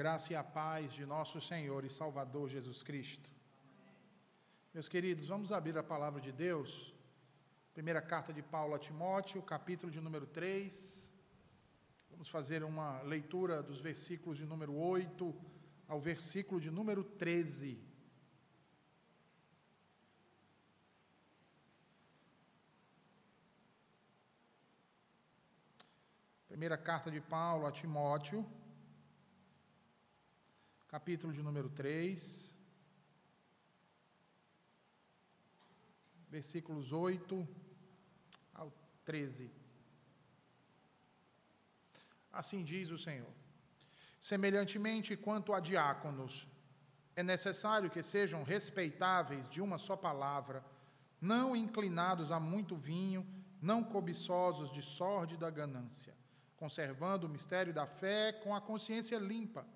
Graça e a paz de nosso Senhor e Salvador Jesus Cristo. Meus queridos, vamos abrir a palavra de Deus. Primeira carta de Paulo a Timóteo, capítulo de número 3. Vamos fazer uma leitura dos versículos de número 8 ao versículo de número 13. Primeira carta de Paulo a Timóteo, capítulo de número 3, versículos 8 ao 13. Assim diz o Senhor: Semelhantemente, quanto a diáconos, é necessário que sejam respeitáveis de uma só palavra, não inclinados a muito vinho, não cobiçosos de sórdida ganância, conservando o mistério da fé com a consciência limpa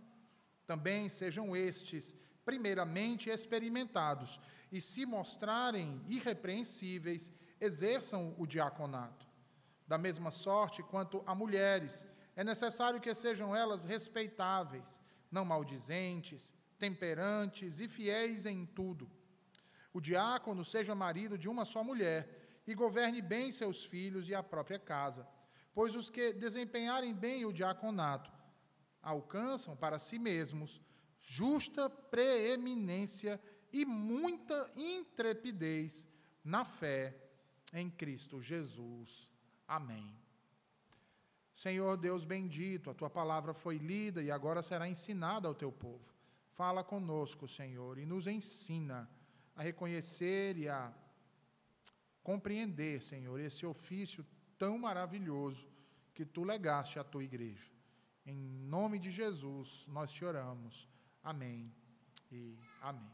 também sejam estes, primeiramente, experimentados e, se mostrarem irrepreensíveis, exerçam o diaconato. Da mesma sorte quanto a mulheres, é necessário que sejam elas respeitáveis, não maldizentes, temperantes e fiéis em tudo. O diácono seja marido de uma só mulher e governe bem seus filhos e a própria casa, pois os que desempenharem bem o diaconato alcançam para si mesmos justa preeminência e muita intrepidez na fé em Cristo Jesus. Amém. Senhor Deus bendito, a tua palavra foi lida e agora será ensinada ao teu povo. Fala conosco, Senhor, e nos ensina a reconhecer e a compreender, Senhor, esse ofício tão maravilhoso que tu legaste à tua igreja. Em nome de Jesus, nós te oramos. Amém e amém.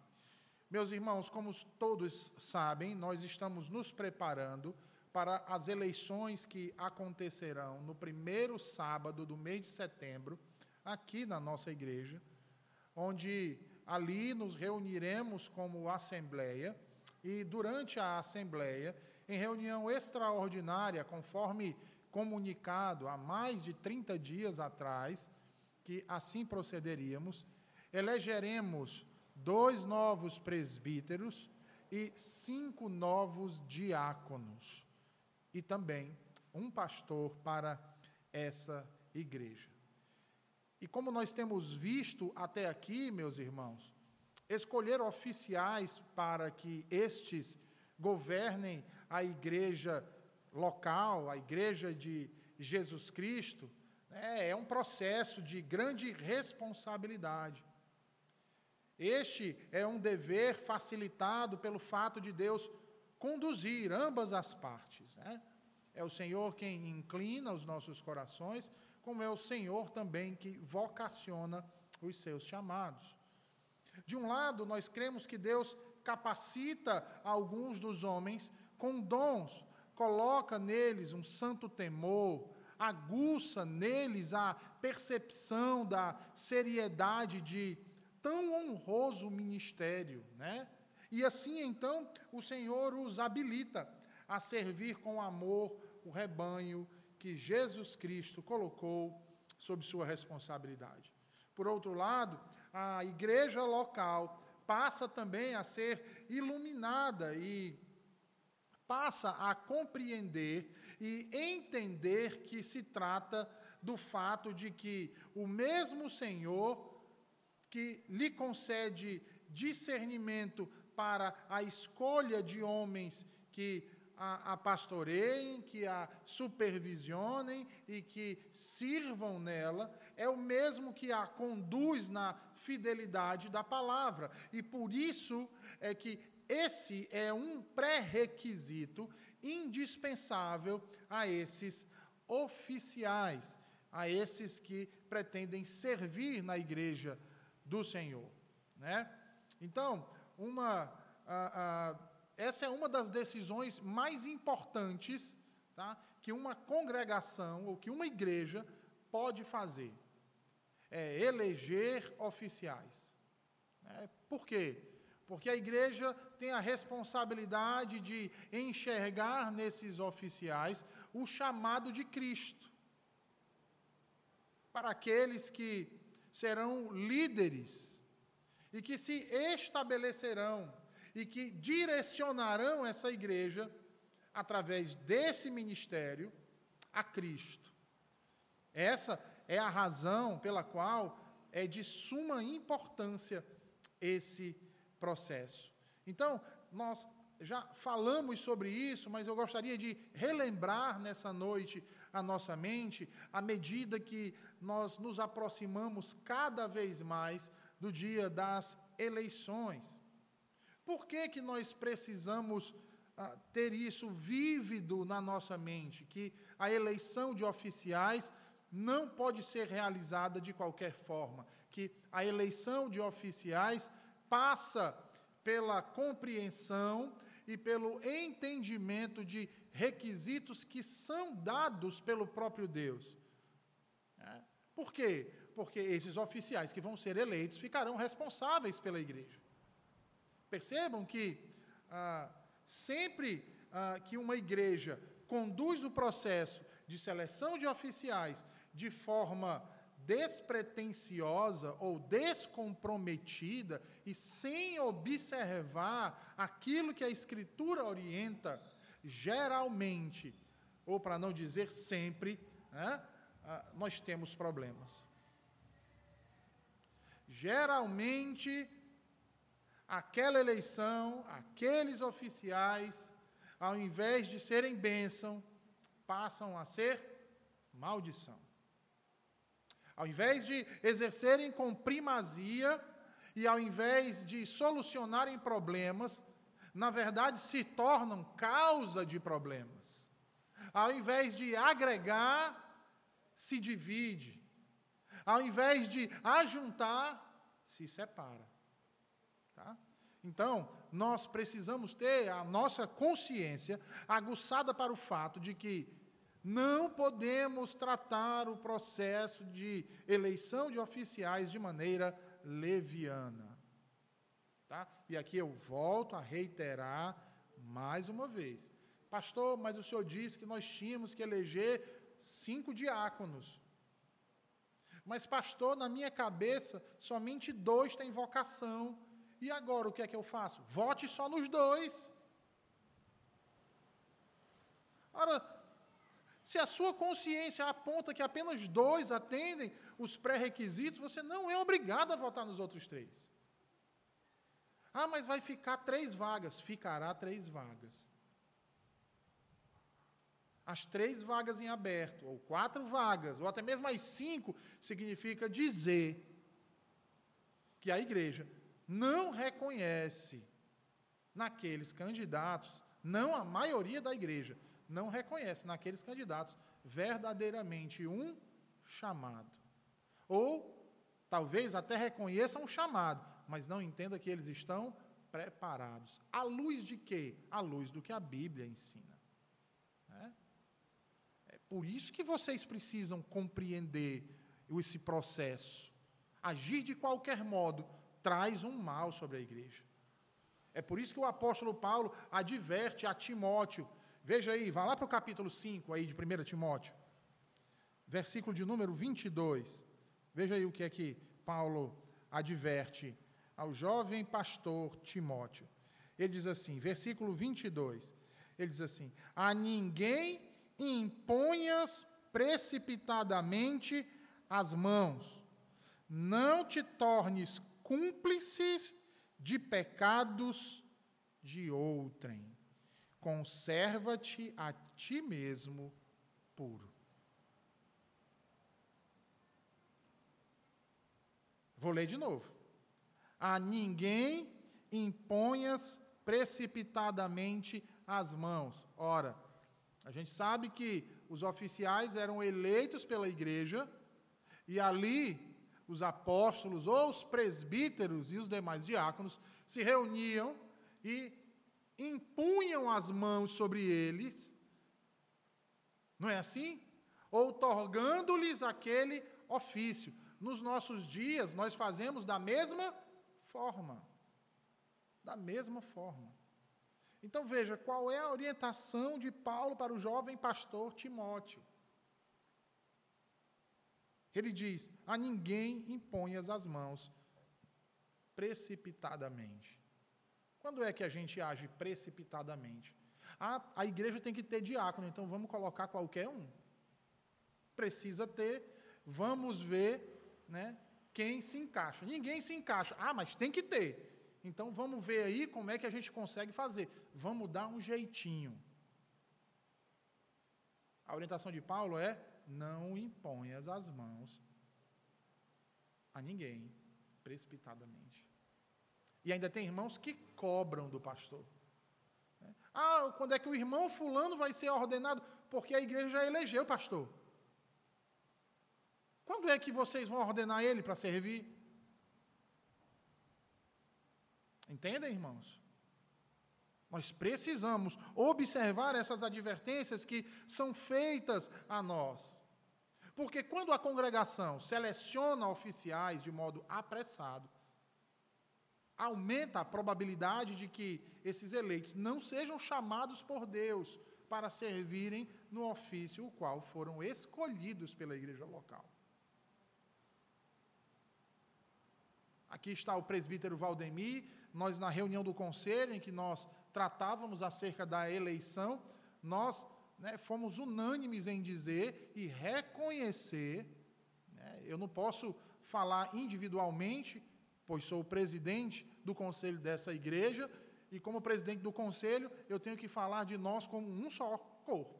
Meus irmãos, como todos sabem, nós estamos nos preparando para as eleições que acontecerão no primeiro sábado do mês de setembro, aqui na nossa igreja, onde ali nos reuniremos como assembleia e durante a assembleia, em reunião extraordinária, conforme comunicado há mais de 30 dias atrás que assim procederíamos, elegeremos dois novos presbíteros e cinco novos diáconos, e também um pastor para essa igreja. E como nós temos visto até aqui, meus irmãos, escolher oficiais para que estes governem a igreja local, a Igreja de Jesus Cristo, né, é um processo de grande responsabilidade. Este é um dever facilitado pelo fato de Deus conduzir ambas as partes. Né? É o Senhor quem inclina os nossos corações, como é o Senhor também que vocaciona os seus chamados. De um lado, nós cremos que Deus capacita alguns dos homens com dons coloca neles um santo temor, aguça neles a percepção da seriedade de tão honroso ministério, né? E assim então o Senhor os habilita a servir com amor o rebanho que Jesus Cristo colocou sob sua responsabilidade. Por outro lado, a igreja local passa também a ser iluminada e passa a compreender e entender que se trata do fato de que o mesmo Senhor que lhe concede discernimento para a escolha de homens que a, a pastoreiem, que a supervisionem e que sirvam nela, é o mesmo que a conduz na fidelidade da palavra. E por isso é que esse é um pré-requisito indispensável a esses oficiais, a esses que pretendem servir na igreja do Senhor. Né? Então, uma, a, a, essa é uma das decisões mais importantes tá, que uma congregação ou que uma igreja pode fazer. É eleger oficiais. Né? Por quê? Porque a igreja tem a responsabilidade de enxergar nesses oficiais o chamado de Cristo. Para aqueles que serão líderes e que se estabelecerão e que direcionarão essa igreja através desse ministério a Cristo. Essa é a razão pela qual é de suma importância esse processo. Então, nós já falamos sobre isso, mas eu gostaria de relembrar nessa noite a nossa mente, à medida que nós nos aproximamos cada vez mais do dia das eleições. Por que, que nós precisamos ah, ter isso vívido na nossa mente? Que a eleição de oficiais não pode ser realizada de qualquer forma, que a eleição de oficiais passa pela compreensão e pelo entendimento de requisitos que são dados pelo próprio Deus. É. Por quê? Porque esses oficiais que vão ser eleitos ficarão responsáveis pela igreja. Percebam que ah, sempre ah, que uma igreja conduz o processo de seleção de oficiais de forma despretensiosa ou descomprometida e sem observar aquilo que a Escritura orienta, geralmente, ou para não dizer sempre, né, ah, nós temos problemas. Geralmente, aquela eleição, aqueles oficiais, ao invés de serem bênção, passam a ser maldição. Ao invés de exercerem com primazia e ao invés de solucionarem problemas, na verdade se tornam causa de problemas. Ao invés de agregar, se divide. Ao invés de ajuntar, se separa. Tá? Então, nós precisamos ter a nossa consciência aguçada para o fato de que não podemos tratar o processo de eleição de oficiais de maneira leviana. Tá? E aqui eu volto a reiterar mais uma vez. Pastor, mas o senhor disse que nós tínhamos que eleger cinco diáconos. Mas, pastor, na minha cabeça, somente dois têm vocação. E agora o que é que eu faço? Vote só nos dois. Ora, se a sua consciência aponta que apenas dois atendem os pré-requisitos, você não é obrigado a votar nos outros três. Ah, mas vai ficar três vagas. Ficará três vagas. As três vagas em aberto, ou quatro vagas, ou até mesmo as cinco, significa dizer que a igreja não reconhece naqueles candidatos, não a maioria da igreja, não reconhece naqueles candidatos verdadeiramente um chamado. Ou talvez até reconheça um chamado, mas não entenda que eles estão preparados. À luz de quê? À luz do que a Bíblia ensina. É, é por isso que vocês precisam compreender esse processo. Agir de qualquer modo traz um mal sobre a igreja. É por isso que o apóstolo Paulo adverte a Timóteo Veja aí, vá lá para o capítulo 5 aí de 1 Timóteo, versículo de número 22. Veja aí o que é que Paulo adverte ao jovem pastor Timóteo. Ele diz assim, versículo 22, ele diz assim: A ninguém imponhas precipitadamente as mãos, não te tornes cúmplices de pecados de outrem conserva-te a ti mesmo puro. Vou ler de novo. A ninguém imponhas precipitadamente as mãos. Ora, a gente sabe que os oficiais eram eleitos pela igreja e ali os apóstolos ou os presbíteros e os demais diáconos se reuniam e impunham as mãos sobre eles, não é assim? Outorgando-lhes aquele ofício. Nos nossos dias, nós fazemos da mesma forma. Da mesma forma. Então veja, qual é a orientação de Paulo para o jovem pastor Timóteo? Ele diz: a ninguém imponhas as mãos precipitadamente. Quando é que a gente age precipitadamente? A, a igreja tem que ter diácono, então vamos colocar qualquer um. Precisa ter, vamos ver né, quem se encaixa. Ninguém se encaixa. Ah, mas tem que ter. Então vamos ver aí como é que a gente consegue fazer. Vamos dar um jeitinho. A orientação de Paulo é: não imponhas as mãos a ninguém precipitadamente. E ainda tem irmãos que cobram do pastor. Ah, quando é que o irmão fulano vai ser ordenado? Porque a igreja já elegeu o pastor. Quando é que vocês vão ordenar ele para servir? Entendem, irmãos? Nós precisamos observar essas advertências que são feitas a nós. Porque quando a congregação seleciona oficiais de modo apressado, aumenta a probabilidade de que esses eleitos não sejam chamados por Deus para servirem no ofício o qual foram escolhidos pela igreja local. Aqui está o presbítero Valdemir, nós na reunião do conselho em que nós tratávamos acerca da eleição, nós né, fomos unânimes em dizer e reconhecer, né, eu não posso falar individualmente, pois sou o presidente do conselho dessa igreja, e como presidente do conselho, eu tenho que falar de nós como um só corpo.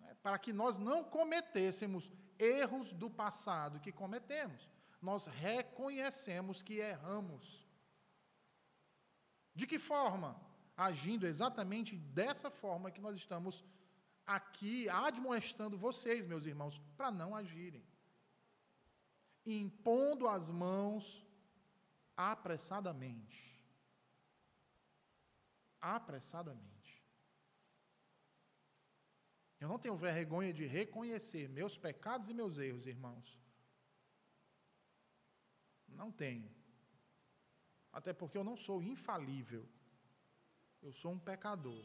Né, para que nós não cometêssemos erros do passado que cometemos. Nós reconhecemos que erramos. De que forma? Agindo exatamente dessa forma que nós estamos aqui admoestando vocês, meus irmãos, para não agirem impondo as mãos apressadamente. Apressadamente. Eu não tenho vergonha de reconhecer meus pecados e meus erros, irmãos. Não tenho. Até porque eu não sou infalível. Eu sou um pecador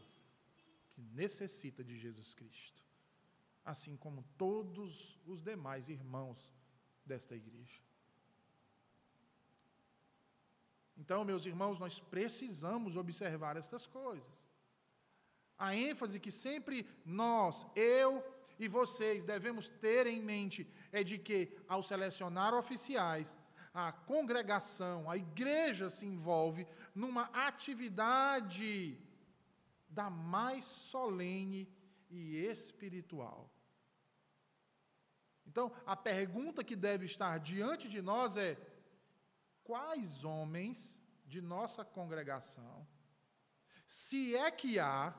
que necessita de Jesus Cristo. Assim como todos os demais irmãos desta igreja. Então, meus irmãos, nós precisamos observar estas coisas. A ênfase que sempre nós, eu e vocês, devemos ter em mente é de que, ao selecionar oficiais, a congregação, a igreja se envolve numa atividade da mais solene e espiritual. Então, a pergunta que deve estar diante de nós é: quais homens de nossa congregação, se é que há,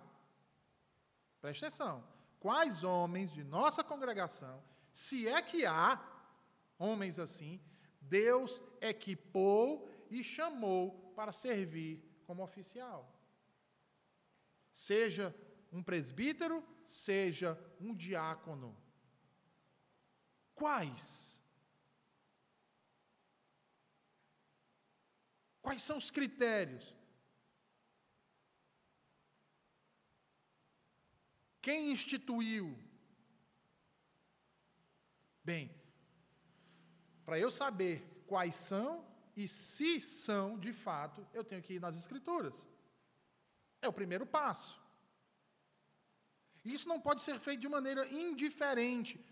preste atenção, quais homens de nossa congregação, se é que há homens assim, Deus equipou e chamou para servir como oficial. Seja um presbítero, seja um diácono Quais? Quais são os critérios? Quem instituiu? Bem, para eu saber quais são e se são de fato, eu tenho que ir nas Escrituras. É o primeiro passo. Isso não pode ser feito de maneira indiferente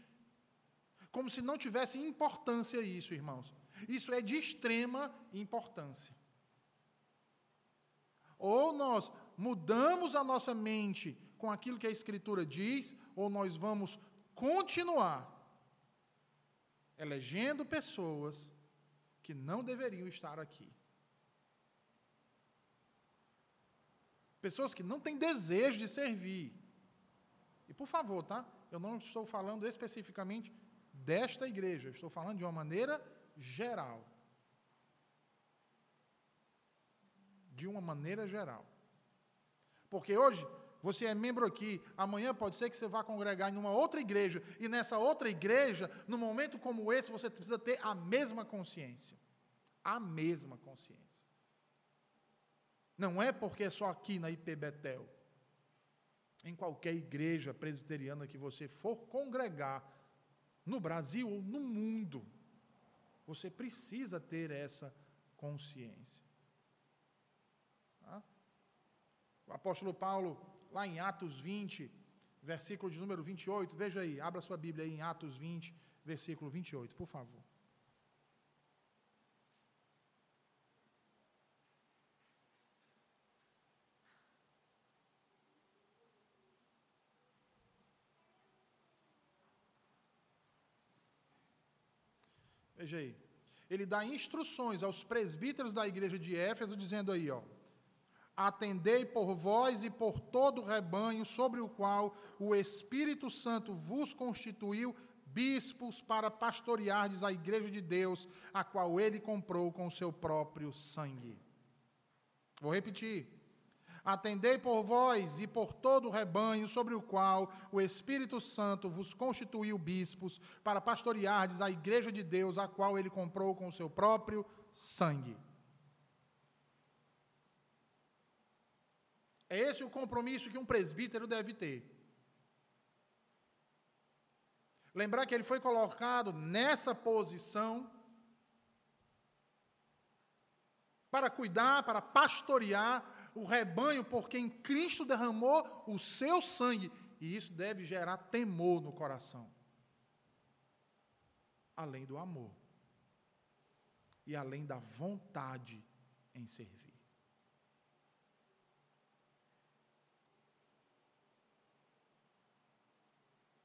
como se não tivesse importância isso, irmãos. Isso é de extrema importância. Ou nós mudamos a nossa mente com aquilo que a Escritura diz, ou nós vamos continuar elegendo pessoas que não deveriam estar aqui. Pessoas que não têm desejo de servir. E por favor, tá? Eu não estou falando especificamente desta igreja. Estou falando de uma maneira geral. De uma maneira geral. Porque hoje você é membro aqui, amanhã pode ser que você vá congregar em uma outra igreja, e nessa outra igreja, num momento como esse, você precisa ter a mesma consciência. A mesma consciência. Não é porque é só aqui na IP Betel. Em qualquer igreja presbiteriana que você for congregar, no Brasil ou no mundo. Você precisa ter essa consciência. Tá? O apóstolo Paulo, lá em Atos 20, versículo de número 28, veja aí, abra sua Bíblia aí em Atos 20, versículo 28, por favor. Veja aí. Ele dá instruções aos presbíteros da igreja de Éfeso, dizendo aí, ó. Atendei por vós e por todo o rebanho sobre o qual o Espírito Santo vos constituiu bispos para pastoreardes a igreja de Deus, a qual ele comprou com o seu próprio sangue. Vou repetir. Atendei por vós e por todo o rebanho sobre o qual o Espírito Santo vos constituiu bispos para pastoreardes a igreja de Deus, a qual ele comprou com o seu próprio sangue. É esse o compromisso que um presbítero deve ter. Lembrar que ele foi colocado nessa posição para cuidar, para pastorear o rebanho por quem Cristo derramou o seu sangue. E isso deve gerar temor no coração. Além do amor. E além da vontade em servir.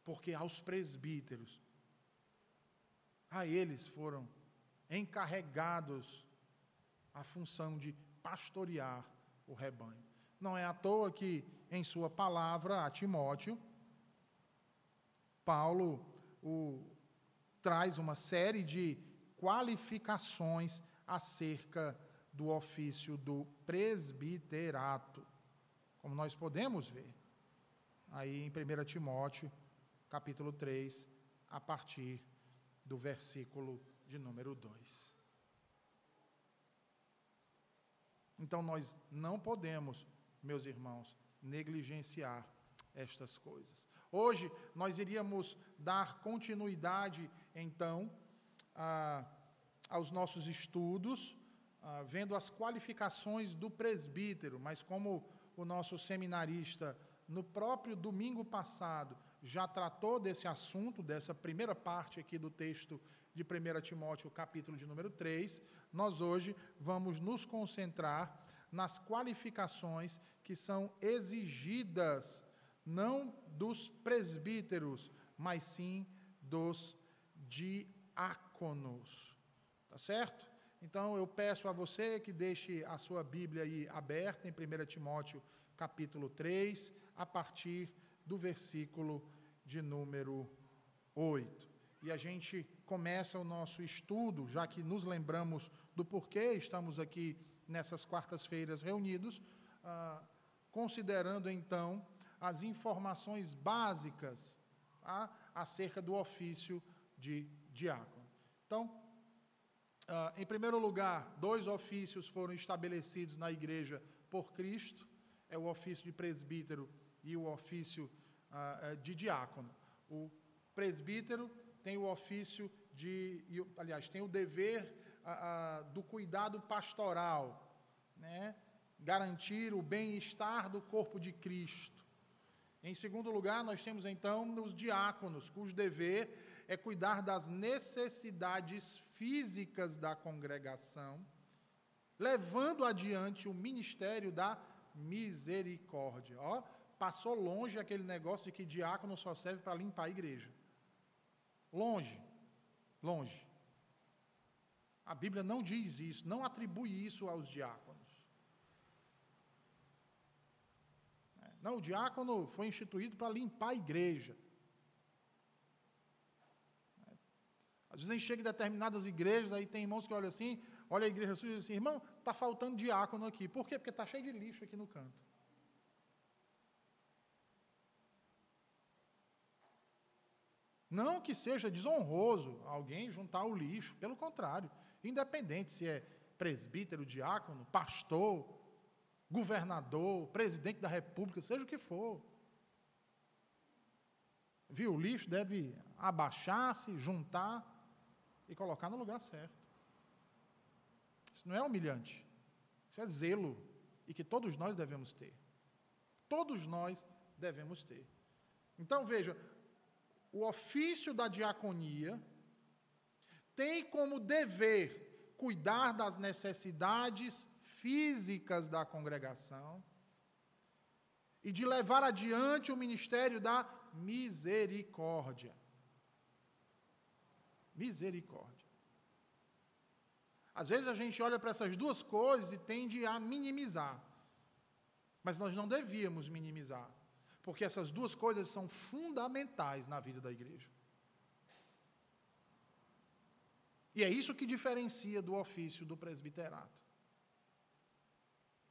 Porque aos presbíteros, a eles foram encarregados a função de pastorear o rebanho. Não é à toa que, em sua palavra a Timóteo, Paulo o, traz uma série de qualificações acerca do ofício do presbiterato, como nós podemos ver aí em 1 Timóteo, capítulo 3, a partir do versículo de número 2. Então nós não podemos, meus irmãos, negligenciar estas coisas. Hoje nós iríamos dar continuidade, então, a, aos nossos estudos, a, vendo as qualificações do presbítero, mas como o nosso seminarista, no próprio domingo passado, já tratou desse assunto, dessa primeira parte aqui do texto de 1 Timóteo, capítulo de número 3, nós hoje vamos nos concentrar nas qualificações que são exigidas, não dos presbíteros, mas sim dos diáconos. Tá certo? Então eu peço a você que deixe a sua Bíblia aí aberta em 1 Timóteo, capítulo 3, a partir do versículo de número 8. E a gente começa o nosso estudo, já que nos lembramos do porquê estamos aqui nessas quartas-feiras reunidos, ah, considerando então as informações básicas tá, acerca do ofício de diácono. Então, ah, em primeiro lugar, dois ofícios foram estabelecidos na igreja por Cristo: é o ofício de presbítero e o ofício ah, eh, de diácono. O presbítero tem o ofício de, aliás, tem o dever do cuidado pastoral, né? garantir o bem-estar do corpo de Cristo. Em segundo lugar, nós temos então os diáconos, cujo dever é cuidar das necessidades físicas da congregação, levando adiante o ministério da misericórdia. Ó, passou longe aquele negócio de que diácono só serve para limpar a igreja. Longe, longe. A Bíblia não diz isso, não atribui isso aos diáconos. Não, o diácono foi instituído para limpar a igreja. Às vezes a gente chega em determinadas igrejas, aí tem irmãos que olham assim, olha a igreja suja e diz assim, irmão, está faltando diácono aqui. Por quê? Porque está cheio de lixo aqui no canto. Não que seja desonroso alguém juntar o lixo, pelo contrário, independente se é presbítero, diácono, pastor, governador, presidente da república, seja o que for. viu o lixo, deve abaixar-se, juntar e colocar no lugar certo. Isso não é humilhante. Isso é zelo e que todos nós devemos ter. Todos nós devemos ter. Então veja, o ofício da diaconia tem como dever cuidar das necessidades físicas da congregação e de levar adiante o ministério da misericórdia. Misericórdia. Às vezes a gente olha para essas duas coisas e tende a minimizar. Mas nós não devíamos minimizar, porque essas duas coisas são fundamentais na vida da igreja. E é isso que diferencia do ofício do presbiterato.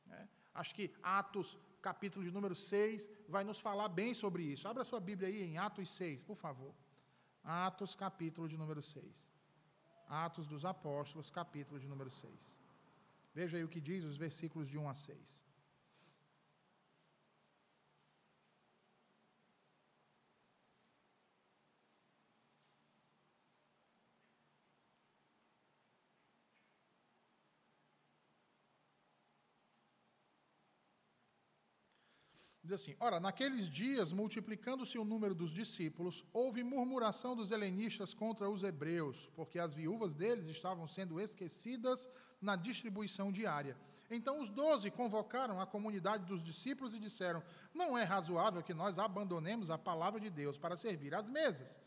É, acho que Atos, capítulo de número 6, vai nos falar bem sobre isso. Abra sua Bíblia aí em Atos 6, por favor. Atos, capítulo de número 6. Atos dos Apóstolos, capítulo de número 6. Veja aí o que diz os versículos de 1 a 6. Diz assim: Ora, naqueles dias, multiplicando-se o número dos discípulos, houve murmuração dos helenistas contra os hebreus, porque as viúvas deles estavam sendo esquecidas na distribuição diária. Então os doze convocaram a comunidade dos discípulos e disseram: Não é razoável que nós abandonemos a palavra de Deus para servir às mesas.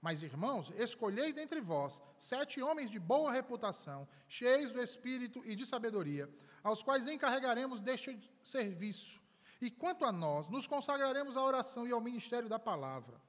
Mas, irmãos, escolhei dentre vós sete homens de boa reputação, cheios do espírito e de sabedoria, aos quais encarregaremos deste serviço e quanto a nós, nos consagraremos à oração e ao ministério da palavra.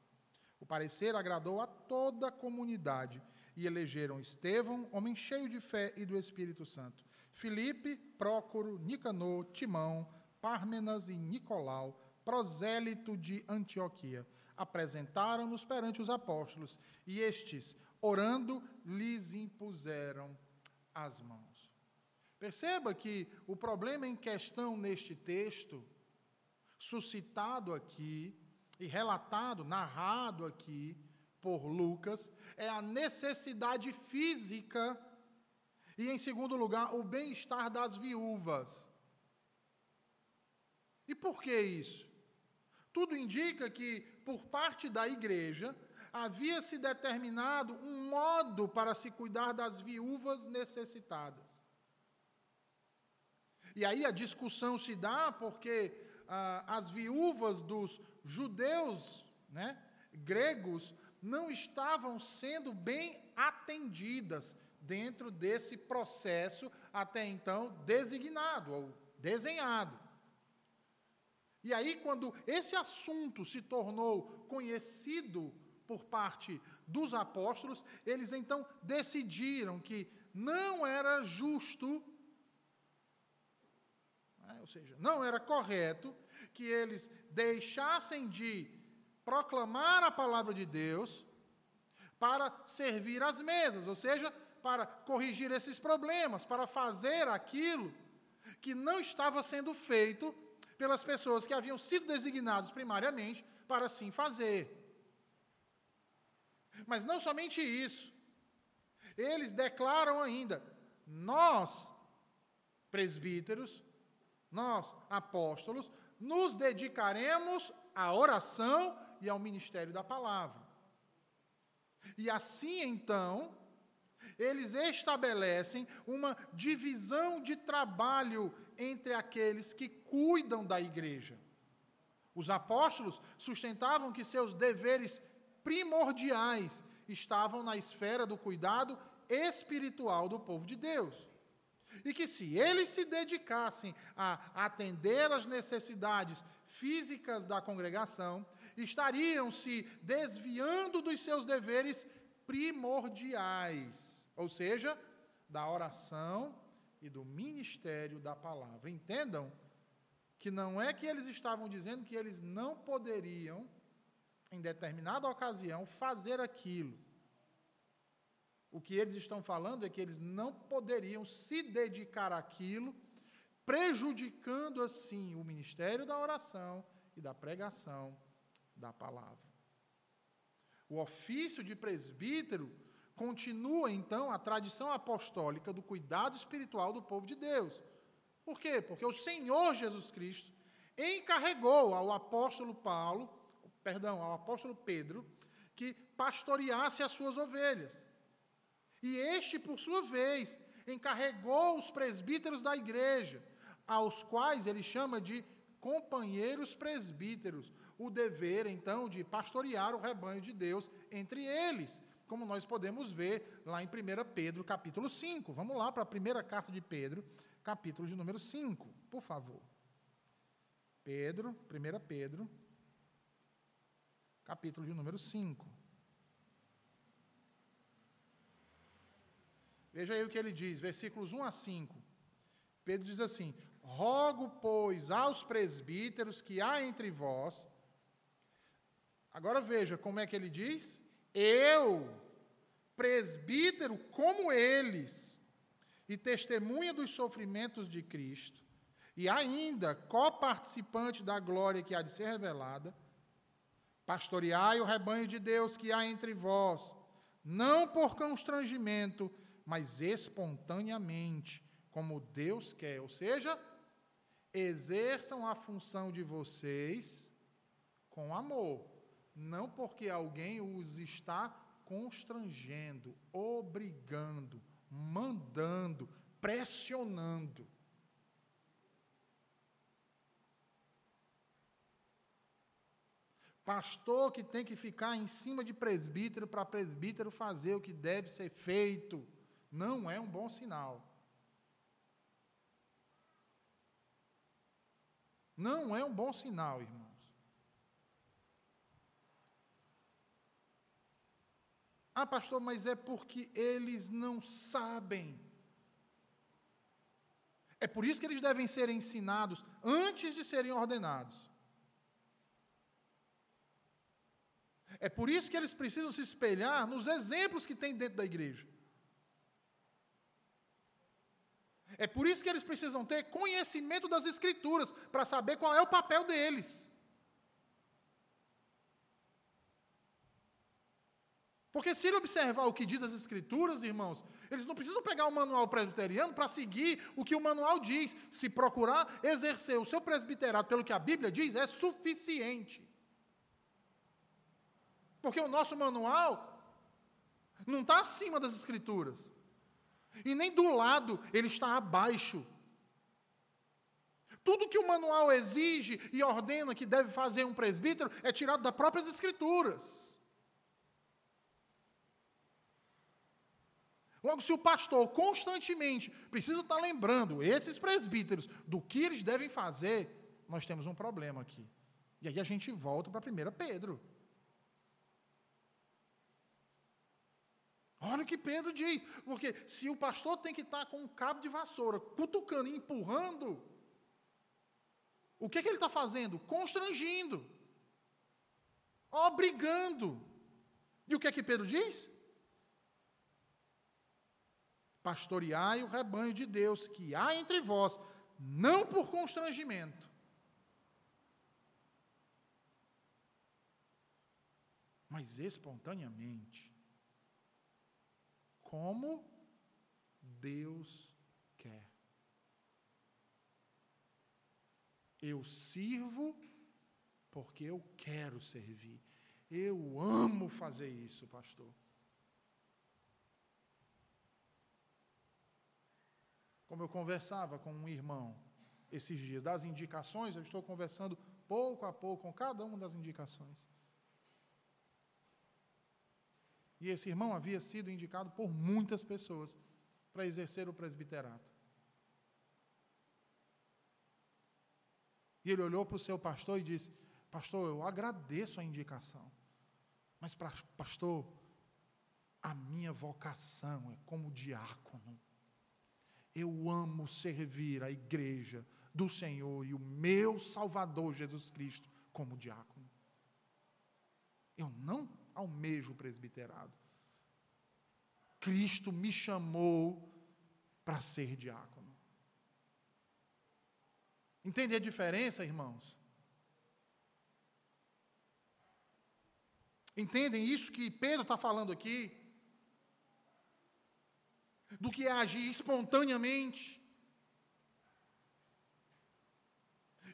O parecer agradou a toda a comunidade e elegeram Estevão, homem cheio de fé e do Espírito Santo, Filipe, Prócoro, Nicanor, Timão, Pármenas e Nicolau, prosélito de Antioquia. Apresentaram-nos perante os apóstolos e estes, orando, lhes impuseram as mãos. Perceba que o problema em questão neste texto suscitado aqui e relatado, narrado aqui por Lucas, é a necessidade física e, em segundo lugar, o bem-estar das viúvas. E por que isso? Tudo indica que, por parte da igreja, havia se determinado um modo para se cuidar das viúvas necessitadas. E aí a discussão se dá porque ah, as viúvas dos judeus né, gregos não estavam sendo bem atendidas dentro desse processo até então designado ou desenhado. E aí, quando esse assunto se tornou conhecido por parte dos apóstolos, eles então decidiram que não era justo? Ou seja, não era correto que eles deixassem de proclamar a palavra de Deus para servir as mesas, ou seja, para corrigir esses problemas, para fazer aquilo que não estava sendo feito pelas pessoas que haviam sido designados primariamente para assim fazer. Mas não somente isso, eles declaram ainda: nós, presbíteros, nós, apóstolos, nos dedicaremos à oração e ao ministério da palavra. E assim então, eles estabelecem uma divisão de trabalho entre aqueles que cuidam da igreja. Os apóstolos sustentavam que seus deveres primordiais estavam na esfera do cuidado espiritual do povo de Deus. E que se eles se dedicassem a atender às necessidades físicas da congregação, estariam se desviando dos seus deveres primordiais, ou seja, da oração e do ministério da palavra. Entendam que não é que eles estavam dizendo que eles não poderiam, em determinada ocasião, fazer aquilo. O que eles estão falando é que eles não poderiam se dedicar àquilo, prejudicando assim o ministério da oração e da pregação da palavra. O ofício de presbítero continua, então, a tradição apostólica do cuidado espiritual do povo de Deus. Por quê? Porque o Senhor Jesus Cristo encarregou ao apóstolo Paulo, perdão, ao apóstolo Pedro, que pastoreasse as suas ovelhas. E este, por sua vez, encarregou os presbíteros da igreja, aos quais ele chama de companheiros presbíteros, o dever, então, de pastorear o rebanho de Deus entre eles, como nós podemos ver lá em 1 Pedro, capítulo 5. Vamos lá para a primeira carta de Pedro, capítulo de número 5, por favor. Pedro, 1 Pedro, capítulo de número 5. Veja aí o que ele diz, versículos 1 a 5. Pedro diz assim: Rogo, pois, aos presbíteros que há entre vós. Agora veja como é que ele diz: Eu, presbítero como eles, e testemunha dos sofrimentos de Cristo, e ainda coparticipante da glória que há de ser revelada, pastoreai o rebanho de Deus que há entre vós, não por constrangimento, mas espontaneamente, como Deus quer. Ou seja, exerçam a função de vocês com amor, não porque alguém os está constrangendo, obrigando, mandando, pressionando. Pastor que tem que ficar em cima de presbítero para presbítero fazer o que deve ser feito, não é um bom sinal. Não é um bom sinal, irmãos. Ah, pastor, mas é porque eles não sabem. É por isso que eles devem ser ensinados antes de serem ordenados. É por isso que eles precisam se espelhar nos exemplos que tem dentro da igreja. É por isso que eles precisam ter conhecimento das Escrituras, para saber qual é o papel deles. Porque se ele observar o que diz as Escrituras, irmãos, eles não precisam pegar o manual presbiteriano para seguir o que o manual diz. Se procurar exercer o seu presbiterato pelo que a Bíblia diz, é suficiente. Porque o nosso manual não está acima das Escrituras. E nem do lado, ele está abaixo. Tudo que o manual exige e ordena que deve fazer um presbítero é tirado das próprias Escrituras. Logo, se o pastor constantemente precisa estar lembrando esses presbíteros do que eles devem fazer, nós temos um problema aqui. E aí a gente volta para 1 Pedro. Olha o que Pedro diz, porque se o pastor tem que estar com um cabo de vassoura, cutucando, empurrando, o que, é que ele está fazendo? Constrangindo, obrigando. E o que é que Pedro diz? Pastoreai o rebanho de Deus que há entre vós, não por constrangimento, mas espontaneamente como Deus quer. Eu sirvo porque eu quero servir. Eu amo fazer isso, pastor. Como eu conversava com um irmão esses dias, das indicações, eu estou conversando pouco a pouco com cada uma das indicações. E esse irmão havia sido indicado por muitas pessoas para exercer o presbiterato. E ele olhou para o seu pastor e disse: Pastor, eu agradeço a indicação, mas, pastor, a minha vocação é como diácono. Eu amo servir a igreja do Senhor e o meu Salvador Jesus Cristo como diácono. Eu não almejo o presbiterado. Cristo me chamou para ser diácono. Entende a diferença, irmãos? Entendem isso que Pedro está falando aqui? Do que é agir espontaneamente.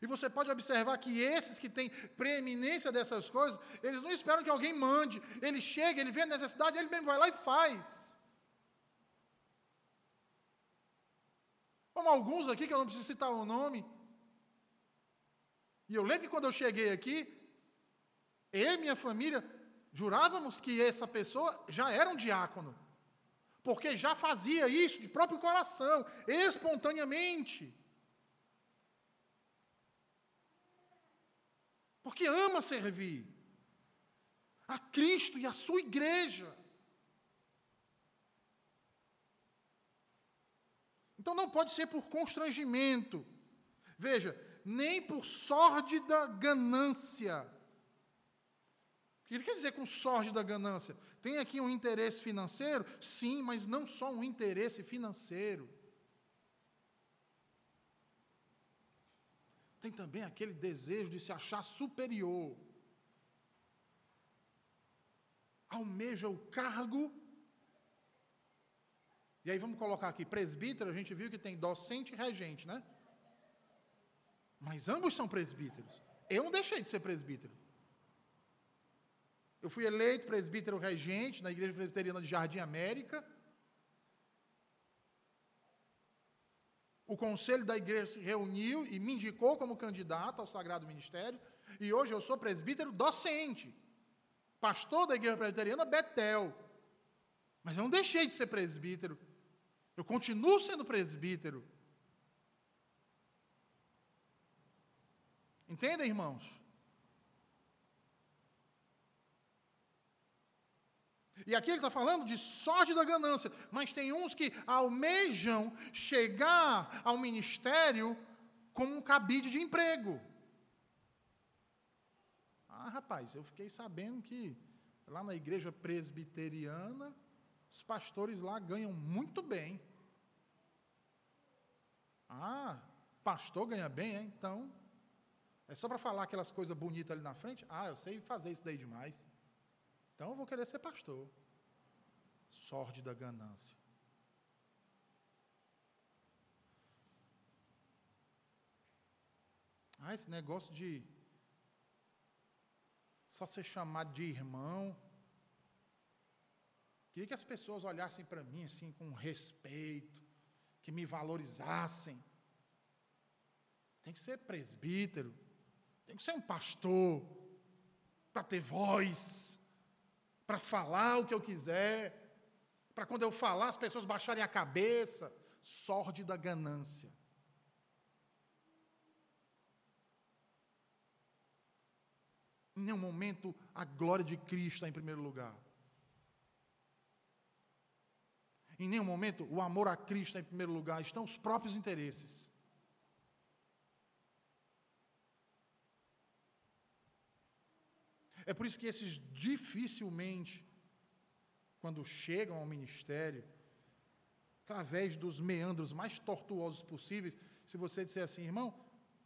E você pode observar que esses que têm preeminência dessas coisas, eles não esperam que alguém mande. Ele chega, ele vê a necessidade, ele mesmo vai lá e faz. Como alguns aqui, que eu não preciso citar o nome. E eu lembro que quando eu cheguei aqui, eu e minha família jurávamos que essa pessoa já era um diácono. Porque já fazia isso de próprio coração, espontaneamente. Porque ama servir a Cristo e a sua igreja. Então não pode ser por constrangimento. Veja, nem por sórdida ganância. O que ele quer dizer com sórdida ganância? Tem aqui um interesse financeiro? Sim, mas não só um interesse financeiro. Tem também aquele desejo de se achar superior. Almeja o cargo. E aí vamos colocar aqui, presbítero, a gente viu que tem docente e regente, né? Mas ambos são presbíteros. Eu não deixei de ser presbítero. Eu fui eleito presbítero regente na Igreja Presbiteriana de Jardim América. O conselho da igreja se reuniu e me indicou como candidato ao sagrado ministério, e hoje eu sou presbítero docente, pastor da igreja presbiteriana Betel. Mas eu não deixei de ser presbítero. Eu continuo sendo presbítero. Entendem, irmãos? E aqui ele está falando de sorte da ganância, mas tem uns que almejam chegar ao ministério como um cabide de emprego. Ah, rapaz, eu fiquei sabendo que lá na igreja presbiteriana, os pastores lá ganham muito bem. Ah, pastor ganha bem, é? então. É só para falar aquelas coisas bonitas ali na frente? Ah, eu sei fazer isso daí demais. Então eu vou querer ser pastor. Sorte da ganância. Ah, esse negócio de só ser chamado de irmão. Queria que as pessoas olhassem para mim assim com respeito, que me valorizassem. Tem que ser presbítero, tem que ser um pastor, para ter voz para falar o que eu quiser, para quando eu falar as pessoas baixarem a cabeça, sorte da ganância. Em nenhum momento a glória de Cristo está em primeiro lugar. Em nenhum momento o amor a Cristo está em primeiro lugar, estão os próprios interesses. É por isso que esses dificilmente, quando chegam ao ministério, através dos meandros mais tortuosos possíveis, se você disser assim, irmão,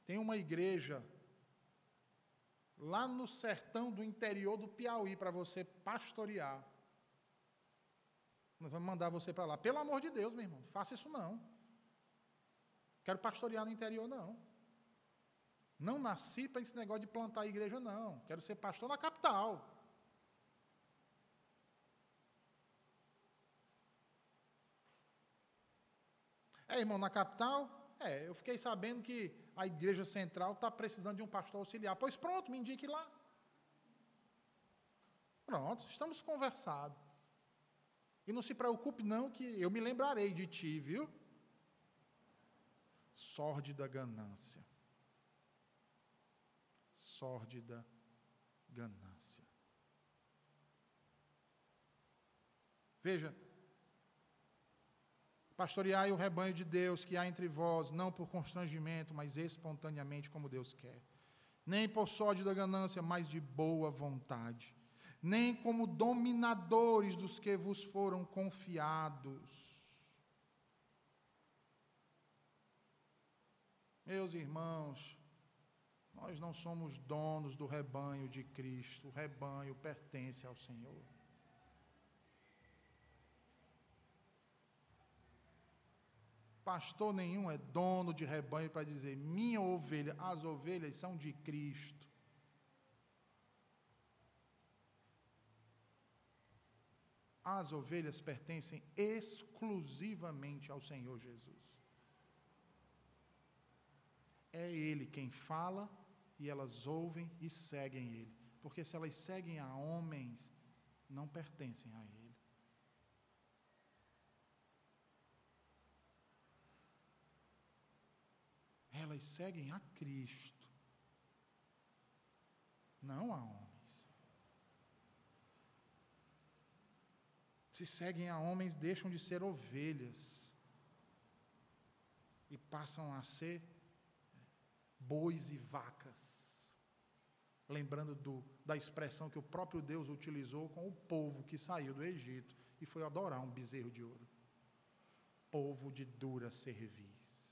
tem uma igreja lá no sertão do interior do Piauí para você pastorear. Nós vamos mandar você para lá. Pelo amor de Deus, meu irmão, faça isso não. Quero pastorear no interior, não. Não nasci para esse negócio de plantar igreja, não. Quero ser pastor na capital. É, irmão, na capital? É, eu fiquei sabendo que a igreja central está precisando de um pastor auxiliar. Pois pronto, me indique lá. Pronto, estamos conversados. E não se preocupe, não, que eu me lembrarei de ti, viu? Sórdida ganância sórdida ganância. Veja, pastoreai o rebanho de Deus que há entre vós, não por constrangimento, mas espontaneamente, como Deus quer. Nem por sórdida ganância, mas de boa vontade. Nem como dominadores dos que vos foram confiados. Meus irmãos, Nós não somos donos do rebanho de Cristo, o rebanho pertence ao Senhor. Pastor nenhum é dono de rebanho para dizer: minha ovelha, as ovelhas são de Cristo. As ovelhas pertencem exclusivamente ao Senhor Jesus. É Ele quem fala e elas ouvem e seguem Ele. Porque se elas seguem a homens, não pertencem a Ele. elas seguem a Cristo, não a homens. Se seguem a homens, deixam de ser ovelhas e passam a ser bois e vacas. Lembrando do, da expressão que o próprio Deus utilizou com o povo que saiu do Egito e foi adorar um bezerro de ouro. Povo de dura cerviz.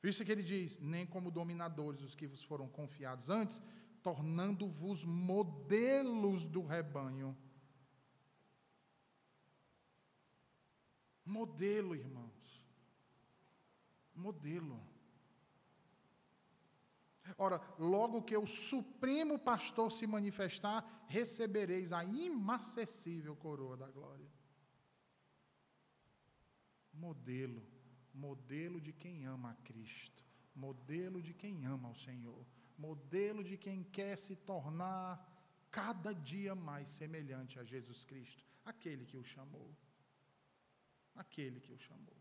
Por isso que ele diz: nem como dominadores os que vos foram confiados antes, tornando-vos modelos do rebanho. Modelo, irmãos. Modelo. Ora, logo que o supremo pastor se manifestar, recebereis a imacessível coroa da glória. Modelo modelo de quem ama a Cristo, modelo de quem ama o Senhor, modelo de quem quer se tornar cada dia mais semelhante a Jesus Cristo, aquele que o chamou. Aquele que o chamou.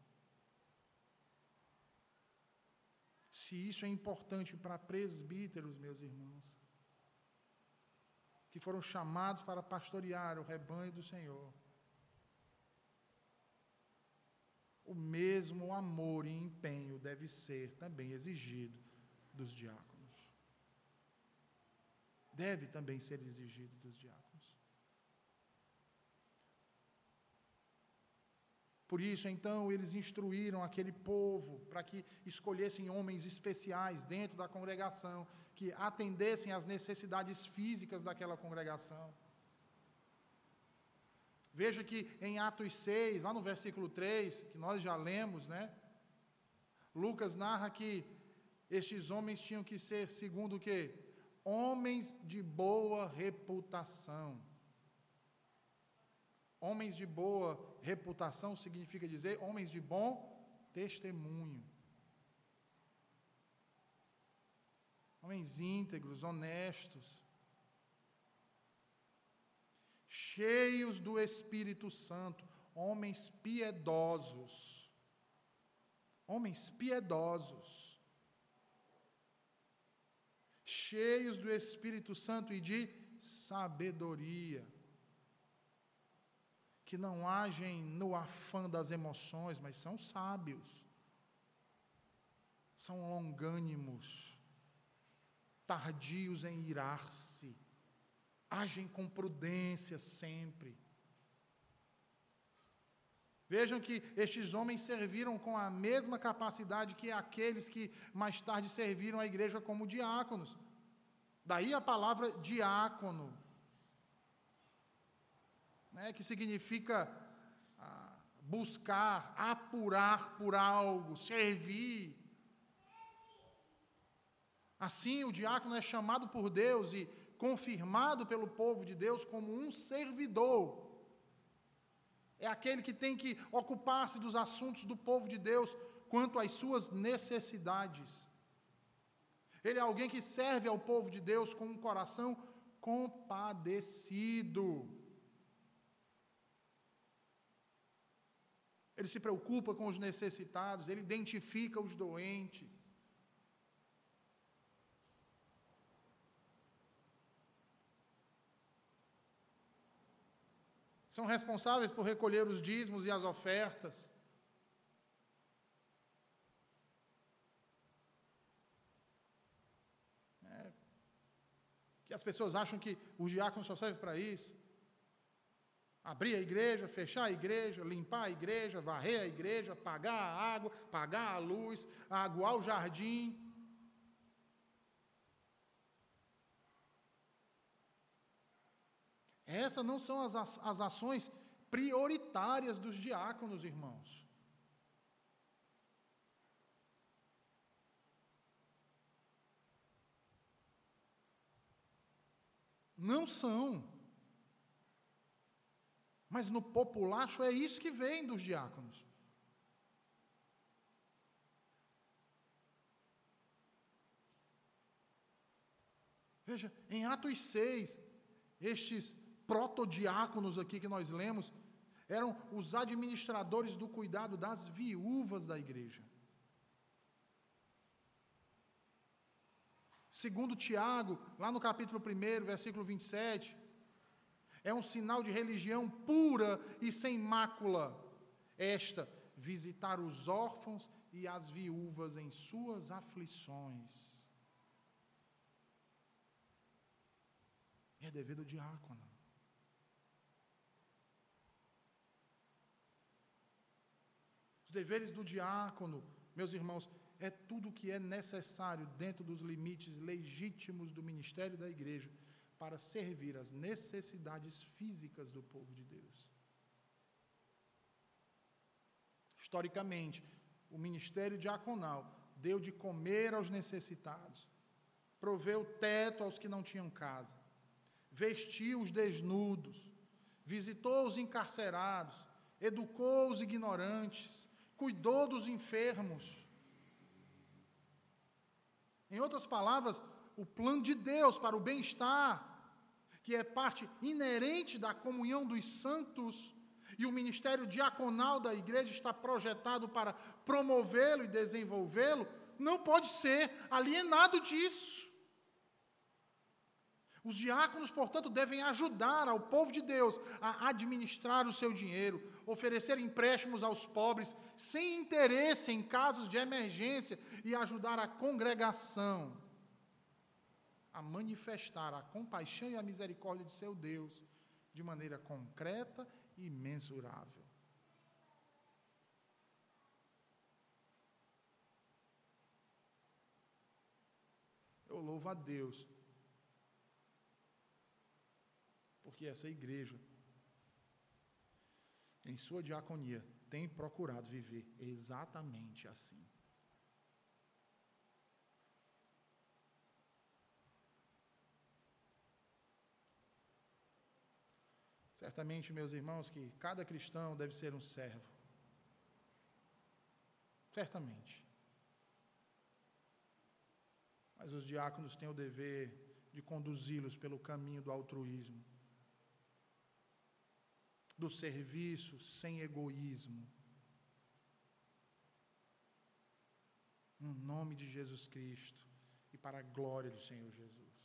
Se isso é importante para presbíteros, meus irmãos, que foram chamados para pastorear o rebanho do Senhor, o mesmo amor e empenho deve ser também exigido dos diáconos. Deve também ser exigido dos diáconos. Por isso, então, eles instruíram aquele povo para que escolhessem homens especiais dentro da congregação, que atendessem às necessidades físicas daquela congregação. Veja que em Atos 6, lá no versículo 3, que nós já lemos, né? Lucas narra que estes homens tinham que ser, segundo o quê? Homens de boa reputação. Homens de boa reputação significa dizer homens de bom testemunho. Homens íntegros, honestos cheios do Espírito Santo, homens piedosos. Homens piedosos. Cheios do Espírito Santo e de sabedoria. Que não agem no afã das emoções, mas são sábios. São longânimos, tardios em irar-se agem com prudência sempre. Vejam que estes homens serviram com a mesma capacidade que aqueles que mais tarde serviram a igreja como diáconos. Daí a palavra diácono, né, que significa ah, buscar, apurar por algo, servir. Assim, o diácono é chamado por Deus e confirmado pelo povo de Deus como um servidor. É aquele que tem que ocupar-se dos assuntos do povo de Deus quanto às suas necessidades. Ele é alguém que serve ao povo de Deus com um coração compadecido. Ele se preocupa com os necessitados, ele identifica os doentes. são responsáveis por recolher os dízimos e as ofertas. É, que as pessoas acham que os diáconos só servem para isso. Abrir a igreja, fechar a igreja, limpar a igreja, varrer a igreja, pagar a água, pagar a luz, aguar o jardim. Essas não são as, as ações prioritárias dos diáconos, irmãos. Não são. Mas no populacho é isso que vem dos diáconos. Veja, em Atos 6, estes protodiáconos aqui que nós lemos eram os administradores do cuidado das viúvas da igreja. Segundo Tiago, lá no capítulo 1, versículo 27, é um sinal de religião pura e sem mácula. Esta, visitar os órfãos e as viúvas em suas aflições. É dever do diácono. Os deveres do diácono, meus irmãos, é tudo o que é necessário dentro dos limites legítimos do ministério da igreja para servir as necessidades físicas do povo de Deus. Historicamente, o ministério diaconal deu de comer aos necessitados, proveu teto aos que não tinham casa, vestiu os desnudos, visitou os encarcerados, educou os ignorantes, cuidou dos enfermos, em outras palavras, o plano de Deus para o bem-estar, que é parte inerente da comunhão dos santos, e o ministério diaconal da igreja está projetado para promovê-lo e desenvolvê-lo, não pode ser alienado disso. Os diáconos, portanto, devem ajudar ao povo de Deus a administrar o seu dinheiro, oferecer empréstimos aos pobres, sem interesse em casos de emergência e ajudar a congregação a manifestar a compaixão e a misericórdia de seu Deus de maneira concreta e mensurável. Eu louvo a Deus porque essa igreja, em sua diaconia, tem procurado viver exatamente assim. Certamente, meus irmãos, que cada cristão deve ser um servo. Certamente. Mas os diáconos têm o dever de conduzi-los pelo caminho do altruísmo do serviço sem egoísmo. No nome de Jesus Cristo e para a glória do Senhor Jesus.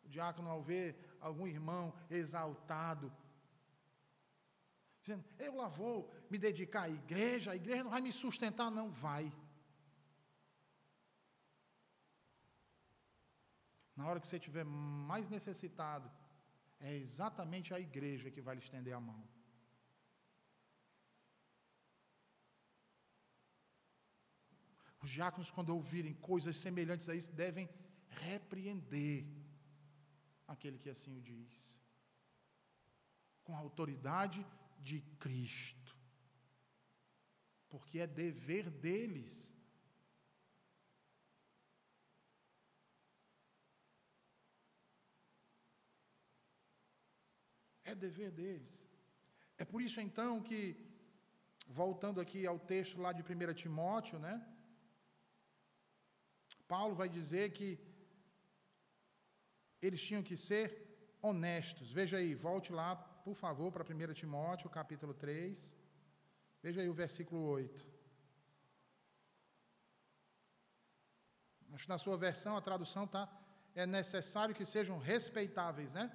O diácono, ao ver algum irmão exaltado, dizendo: Eu lá vou me dedicar à igreja, a igreja não vai me sustentar, não vai. Na hora que você estiver mais necessitado, é exatamente a igreja que vai lhe estender a mão. Os diáconos, quando ouvirem coisas semelhantes a isso, devem repreender aquele que assim o diz, com a autoridade de Cristo, porque é dever deles É dever deles. É por isso então que, voltando aqui ao texto lá de 1 Timóteo, né? Paulo vai dizer que eles tinham que ser honestos. Veja aí, volte lá, por favor, para 1 Timóteo, capítulo 3. Veja aí o versículo 8. Acho que na sua versão a tradução tá é necessário que sejam respeitáveis, né?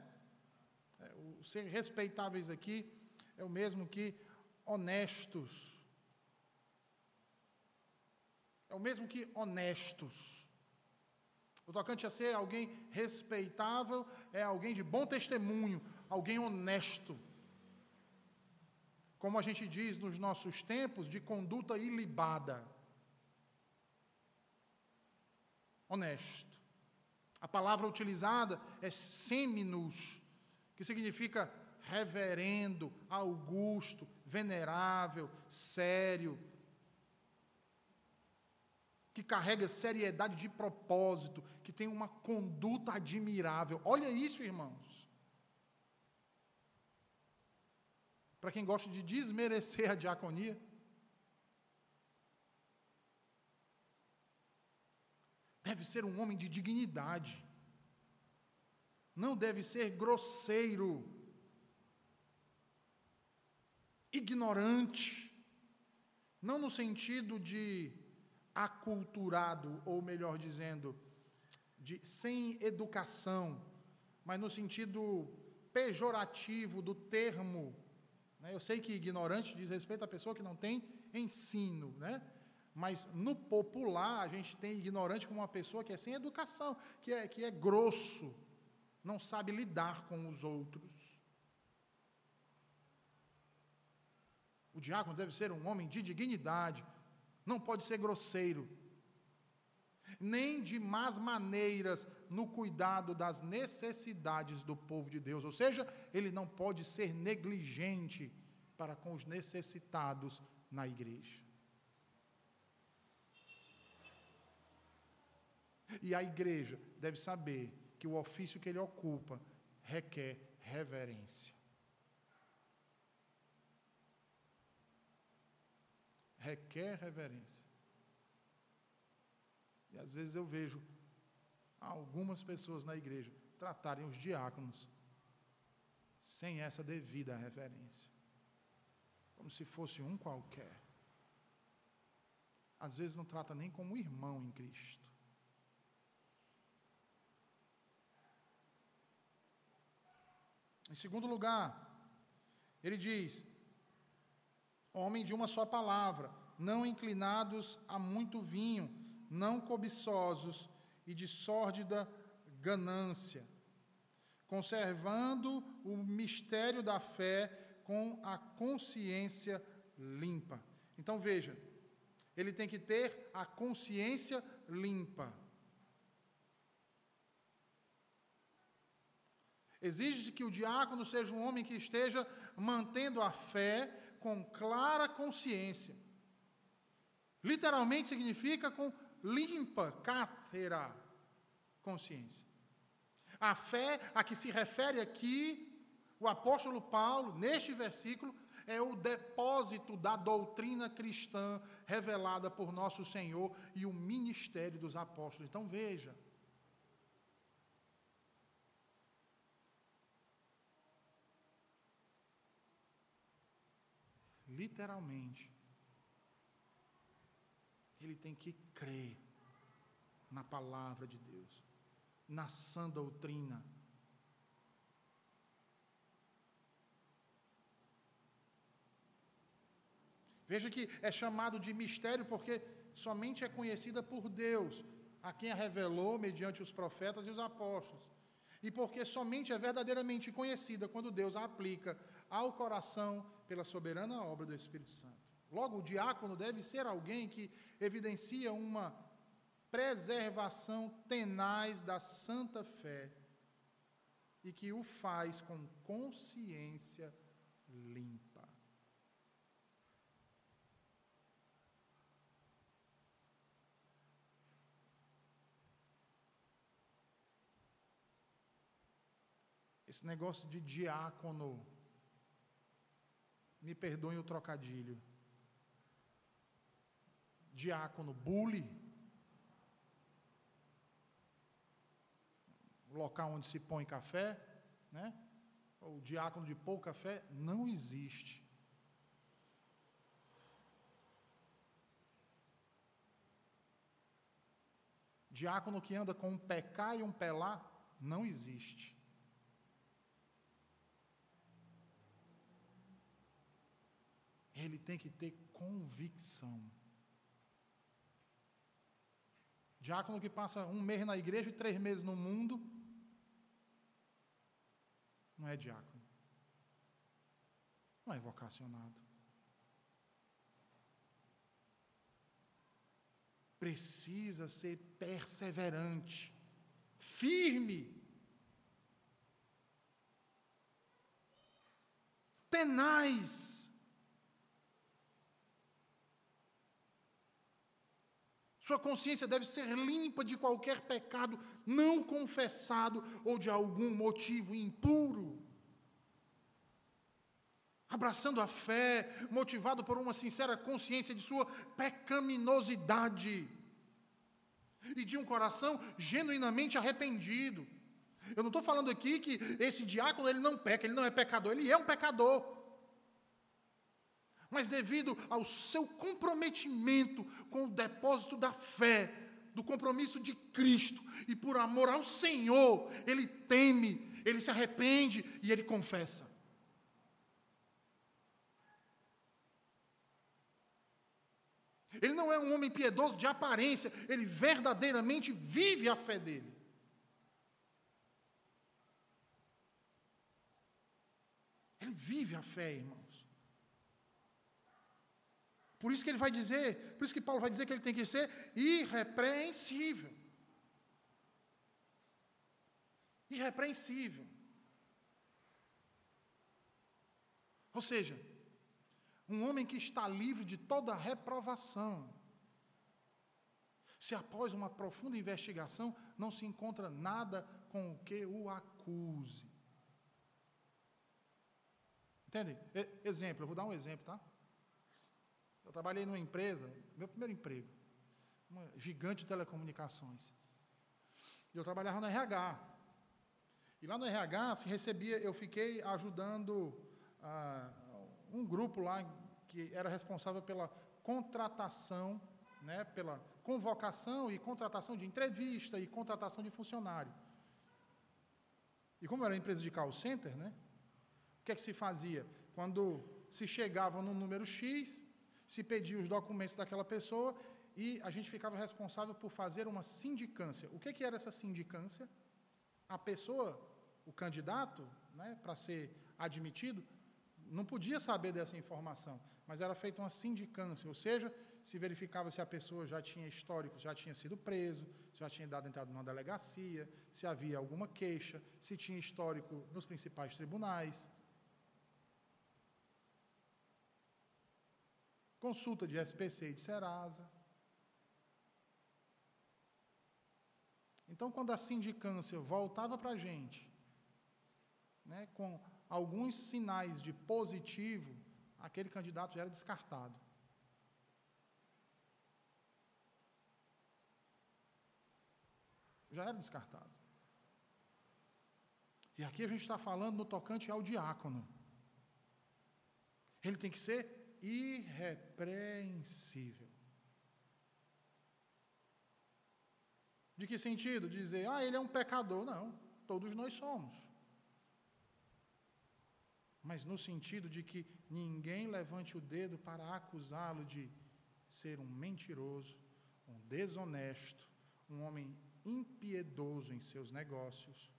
ser respeitáveis aqui é o mesmo que honestos. É o mesmo que honestos. O tocante a ser alguém respeitável é alguém de bom testemunho, alguém honesto. Como a gente diz nos nossos tempos, de conduta ilibada. Honesto. A palavra utilizada é seminus, que significa reverendo, augusto, venerável, sério, que carrega seriedade de propósito, que tem uma conduta admirável. Olha isso, irmãos. Para quem gosta de desmerecer a diaconia, deve ser um homem de dignidade, não deve ser grosseiro, ignorante, não no sentido de aculturado, ou melhor dizendo, de sem educação, mas no sentido pejorativo do termo. Né? Eu sei que ignorante diz respeito à pessoa que não tem ensino, né? mas no popular a gente tem ignorante como uma pessoa que é sem educação, que é, que é grosso, não sabe lidar com os outros. O diácono deve ser um homem de dignidade, não pode ser grosseiro, nem de más maneiras no cuidado das necessidades do povo de Deus, ou seja, ele não pode ser negligente para com os necessitados na igreja. E a igreja deve saber que o ofício que ele ocupa requer reverência. Requer reverência. E às vezes eu vejo algumas pessoas na igreja tratarem os diáconos sem essa devida reverência, como se fosse um qualquer. Às vezes não trata nem como irmão em Cristo. Em segundo lugar, ele diz: homem de uma só palavra, não inclinados a muito vinho, não cobiçosos e de sórdida ganância, conservando o mistério da fé com a consciência limpa. Então veja, ele tem que ter a consciência limpa. Exige-se que o diácono seja um homem que esteja mantendo a fé com clara consciência. Literalmente significa com limpa cátera consciência. A fé a que se refere aqui o apóstolo Paulo, neste versículo, é o depósito da doutrina cristã revelada por nosso Senhor e o ministério dos apóstolos. Então veja, literalmente, ele tem que crer na palavra de Deus, na sã doutrina. Veja que é chamado de mistério porque somente é conhecida por Deus, a quem a revelou mediante os profetas e os apóstolos. E porque somente é verdadeiramente conhecida quando Deus a aplica ao coração pela soberana obra do Espírito Santo. Logo, o diácono deve ser alguém que evidencia uma preservação tenaz da santa fé e que o faz com consciência limpa. Esse negócio de diácono me perdoem o trocadilho. Diácono, bule. O local onde se põe café, né? O diácono de pôr café não existe. Diácono que anda com um pé cá e um pé lá, não existe. Ele tem que ter convicção Diácono que passa um mês na igreja e três meses no mundo, não é diácono. Não é vocacionado. Precisa ser perseverante, firme, tenaz. Sua consciência deve ser limpa de qualquer pecado não confessado ou de algum motivo impuro. Abraçando a fé, motivado por uma sincera consciência de sua pecaminosidade e de um coração genuinamente arrependido. Eu não estou falando aqui que esse diácono ele não peca, ele não é pecador, ele é um pecador mas devido ao seu comprometimento com o depósito da fé, do compromisso de Cristo, e por amor ao Senhor, ele teme, ele se arrepende e ele confessa. Ele não é um homem piedoso de aparência, ele verdadeiramente vive a fé dele. Ele vive a fé, irmão. Por isso que ele vai dizer, por isso que Paulo vai dizer que ele tem que ser irrepreensível. Irrepreensível. Ou seja, um homem que está livre de toda reprovação. Se após uma profunda investigação não se encontra nada com o que o acuse. Entende? Exemplo, eu vou dar um exemplo, tá? Eu trabalhei numa empresa, meu primeiro emprego, uma gigante de telecomunicações. E eu trabalhava no RH. E lá no RH se recebia, eu fiquei ajudando ah, um grupo lá que era responsável pela contratação, né, pela convocação e contratação de entrevista e contratação de funcionário. E como era empresa de call center, né, o que é que se fazia? Quando se chegava no número X, se pedia os documentos daquela pessoa e a gente ficava responsável por fazer uma sindicância. O que, que era essa sindicância? A pessoa, o candidato, né, para ser admitido, não podia saber dessa informação, mas era feita uma sindicância, ou seja, se verificava se a pessoa já tinha histórico, já tinha sido preso, se já tinha dado entrada numa delegacia, se havia alguma queixa, se tinha histórico nos principais tribunais. Consulta de SPC e de Serasa. Então, quando a sindicância voltava para a gente, né, com alguns sinais de positivo, aquele candidato já era descartado. Já era descartado. E aqui a gente está falando no tocante ao diácono. Ele tem que ser irrepreensível. De que sentido? Dizer, ah, ele é um pecador. Não, todos nós somos. Mas no sentido de que ninguém levante o dedo para acusá-lo de ser um mentiroso, um desonesto, um homem impiedoso em seus negócios,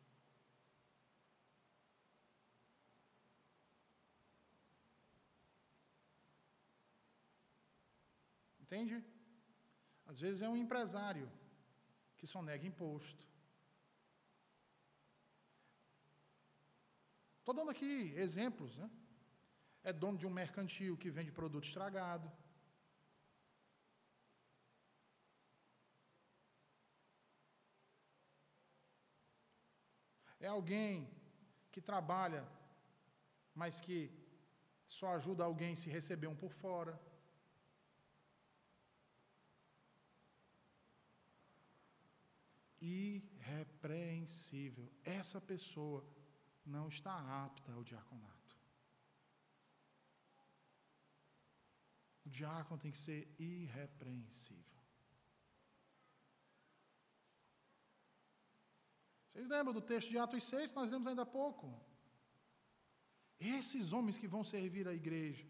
Entende? Às vezes é um empresário que só nega imposto. Estou dando aqui exemplos, né? É dono de um mercantil que vende produto estragado. É alguém que trabalha, mas que só ajuda alguém se receber um por fora. Irrepreensível. Essa pessoa não está apta ao diaconato. O diácono tem que ser irrepreensível. Vocês lembram do texto de Atos 6 que nós lemos ainda há pouco? Esses homens que vão servir a igreja.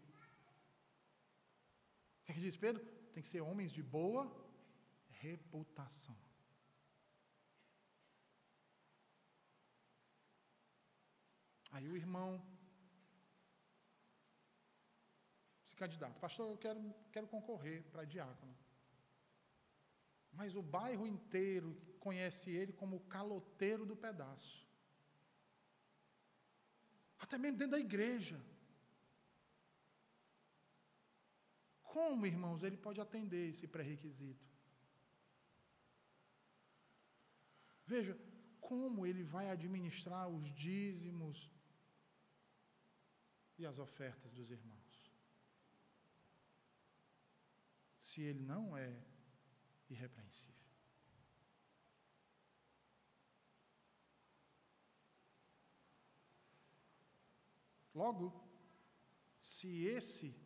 O que, é que diz Pedro? Tem que ser homens de boa reputação. Aí o irmão se candidata. Pastor, eu quero, quero concorrer para diácono. Mas o bairro inteiro conhece ele como o caloteiro do pedaço. Até mesmo dentro da igreja. Como, irmãos, ele pode atender esse pré-requisito? Veja, como ele vai administrar os dízimos e as ofertas dos irmãos? Se ele não é irrepreensível. Logo, se esse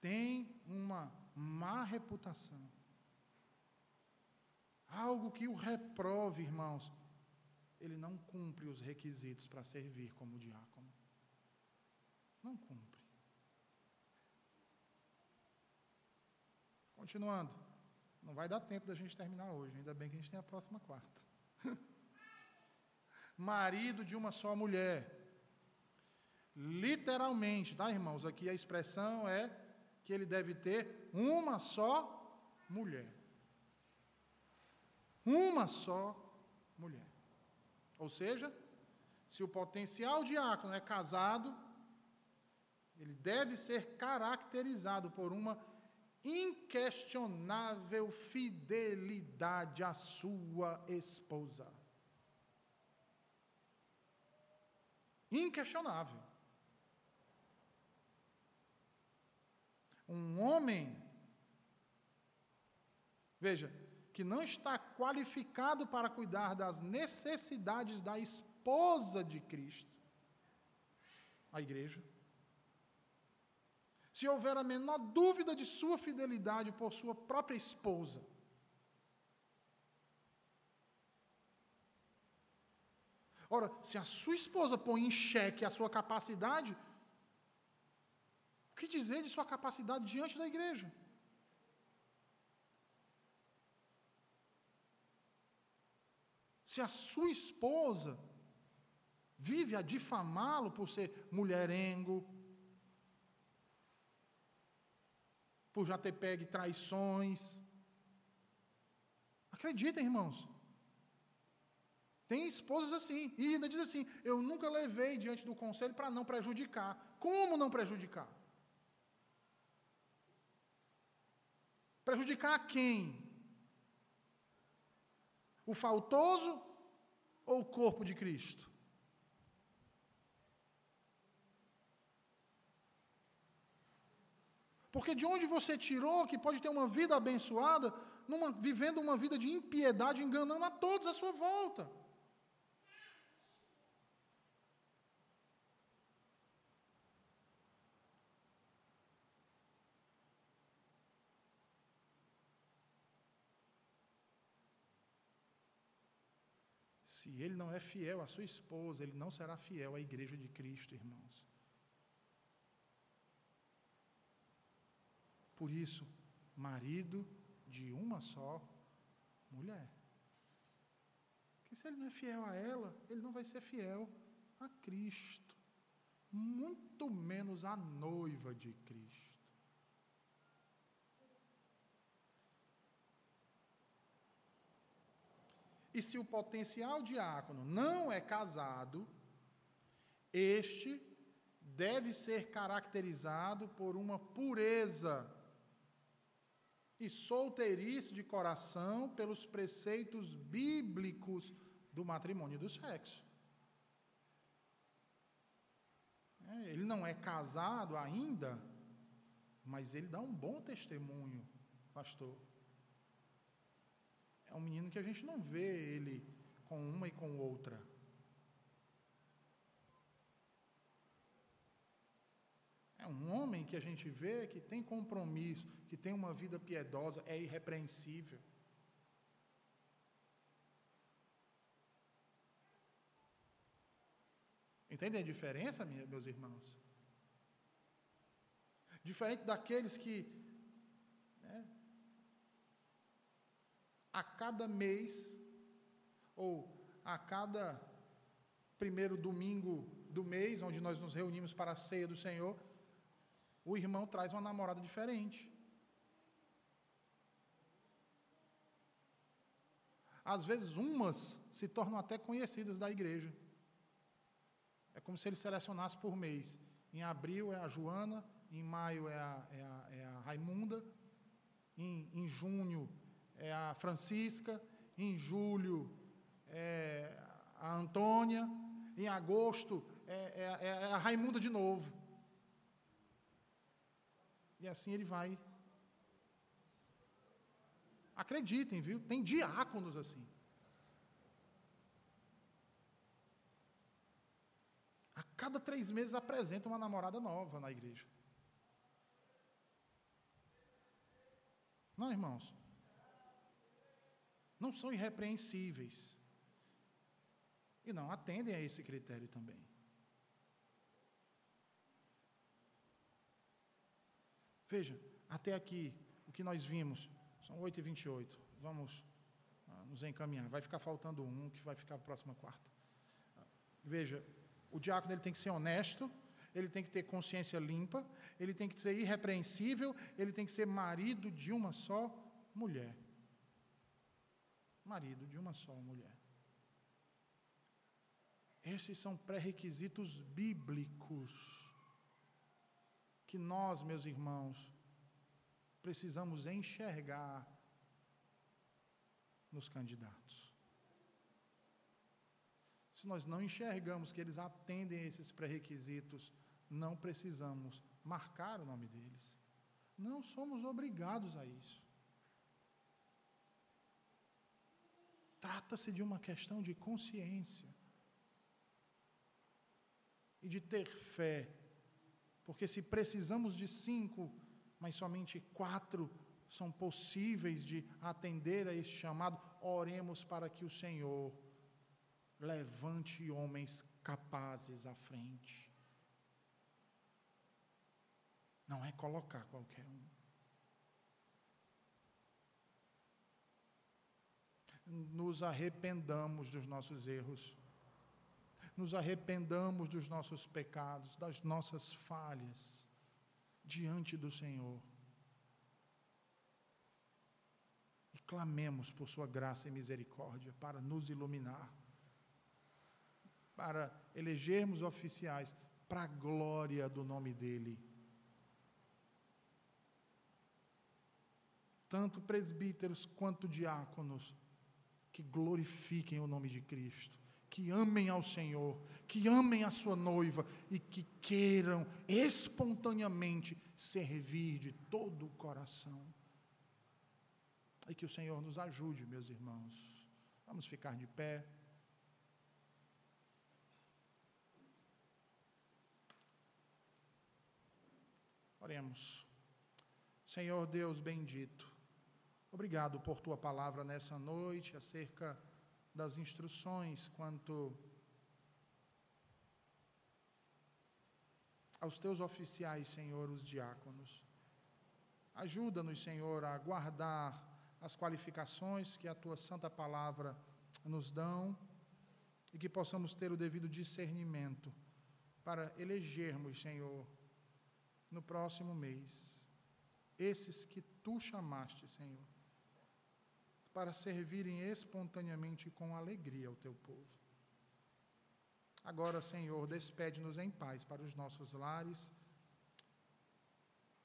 tem uma má reputação, algo que o reprove, irmãos, ele não cumpre os requisitos para servir como diácono. Não cumpre. Continuando. Não vai dar tempo da gente terminar hoje, ainda bem que a gente tem a próxima quarta. Marido de uma só mulher. Literalmente, tá, irmãos? Aqui a expressão é que ele deve ter uma só mulher. Uma só mulher. Ou seja, se o potencial diácono é casado, ele deve ser caracterizado por uma inquestionável fidelidade à sua esposa. Inquestionável. Um homem, veja, que não está qualificado para cuidar das necessidades da esposa de Cristo, a igreja, se houver a menor dúvida de sua fidelidade por sua própria esposa, Ora, se a sua esposa põe em xeque a sua capacidade, o que dizer de sua capacidade diante da igreja? Se a sua esposa vive a difamá-lo por ser mulherengo, por já ter pegue traições. Acreditem, irmãos. Tem esposas assim, e ainda diz assim: eu nunca levei diante do conselho para não prejudicar. Como não prejudicar? Prejudicar a quem? O faltoso ou o corpo de Cristo? Porque de onde você tirou que pode ter uma vida abençoada, numa, vivendo uma vida de impiedade, enganando a todos à sua volta? Se ele não é fiel à sua esposa, ele não será fiel à igreja de Cristo, irmãos. Por isso, marido de uma só mulher. Que se ele não é fiel a ela, ele não vai ser fiel a Cristo, muito menos a noiva de Cristo. E se o potencial diácono não é casado, este deve ser caracterizado por uma pureza e solteirice de coração pelos preceitos bíblicos do matrimônio e do sexo. É, ele não é casado ainda, mas ele dá um bom testemunho, pastor. É um menino que a gente não vê ele com uma e com outra. É um homem que a gente vê que tem compromisso, que tem uma vida piedosa, é irrepreensível. Entendem a diferença, meus irmãos? Diferente daqueles que a cada mês ou a cada primeiro domingo do mês, onde nós nos reunimos para a ceia do Senhor, o irmão traz uma namorada diferente. Às vezes, umas se tornam até conhecidas da igreja. É como se ele selecionasse por mês. Em abril é a Joana, em maio é a, é a, é a Raimunda, em, em junho é a Francisca, em julho é a Antônia, em agosto é, é, é a Raimunda de novo. E assim ele vai. Acreditem, viu? Tem diáconos assim. A cada três meses apresenta uma namorada nova na igreja. Não, irmãos? Não são irrepreensíveis. E não atendem a esse critério também. Veja, até aqui, o que nós vimos, são 8h28. Vamos ah, nos encaminhar. Vai ficar faltando um, que vai ficar a próxima quarta. Veja, o diácono ele tem que ser honesto, ele tem que ter consciência limpa, ele tem que ser irrepreensível, ele tem que ser marido de uma só mulher. Marido de uma só mulher. Esses são pré-requisitos bíblicos que nós, meus irmãos, precisamos enxergar nos candidatos. Se nós não enxergamos que eles atendem a esses pré-requisitos, não precisamos marcar o nome deles. Não somos obrigados a isso. Trata-se de uma questão de consciência e de ter fé, porque se precisamos de cinco, mas somente quatro são possíveis de atender a este chamado, oremos para que o Senhor levante homens capazes à frente. Não é colocar qualquer um. Nos arrependamos dos nossos erros, nos arrependamos dos nossos pecados, das nossas falhas diante do Senhor. E clamemos por Sua graça e misericórdia para nos iluminar, para elegermos oficiais para a glória do nome dEle. tanto presbíteros quanto diáconos, que glorifiquem o nome de Cristo, que amem ao Senhor, que amem a sua noiva e que queiram espontaneamente servir de todo o coração. E que o Senhor nos ajude, meus irmãos. Vamos ficar de pé. Oremos. Senhor Deus bendito, Obrigado por tua palavra nessa noite acerca das instruções quanto aos teus oficiais, Senhor, os diáconos. Ajuda-nos, Senhor, a guardar as qualificações que a tua santa palavra nos dão e que possamos ter o devido discernimento para elegermos, Senhor, no próximo mês, esses que tu chamaste, Senhor para servirem espontaneamente com alegria ao teu povo. Agora, Senhor, despede-nos em paz para os nossos lares,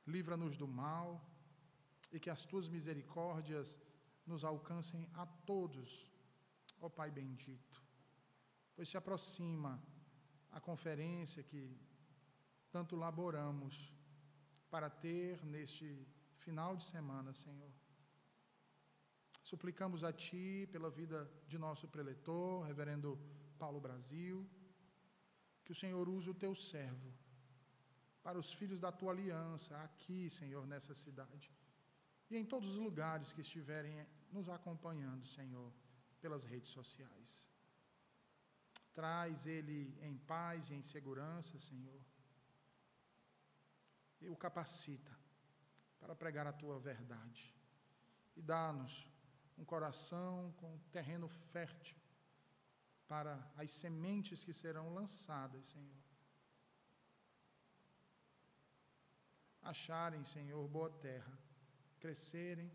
livra-nos do mal e que as tuas misericórdias nos alcancem a todos, ó Pai bendito. Pois se aproxima a conferência que tanto laboramos para ter neste final de semana, Senhor. Suplicamos a Ti pela vida de nosso preletor, Reverendo Paulo Brasil, que o Senhor use o Teu servo para os filhos da Tua aliança, aqui, Senhor, nessa cidade, e em todos os lugares que estiverem nos acompanhando, Senhor, pelas redes sociais. Traz ele em paz e em segurança, Senhor, e o capacita para pregar a Tua verdade. E dá-nos um coração com terreno fértil para as sementes que serão lançadas, Senhor. Acharem, Senhor, boa terra, crescerem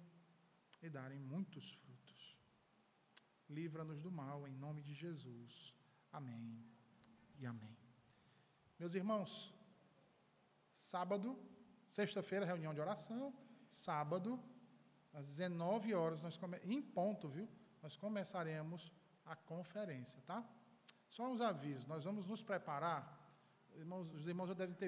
e darem muitos frutos. Livra-nos do mal, em nome de Jesus. Amém e amém. Meus irmãos, sábado, sexta-feira, reunião de oração, sábado, às 19 horas, nós come... em ponto, viu? Nós começaremos a conferência, tá? Só uns avisos, nós vamos nos preparar. Irmãos, os irmãos já devem ter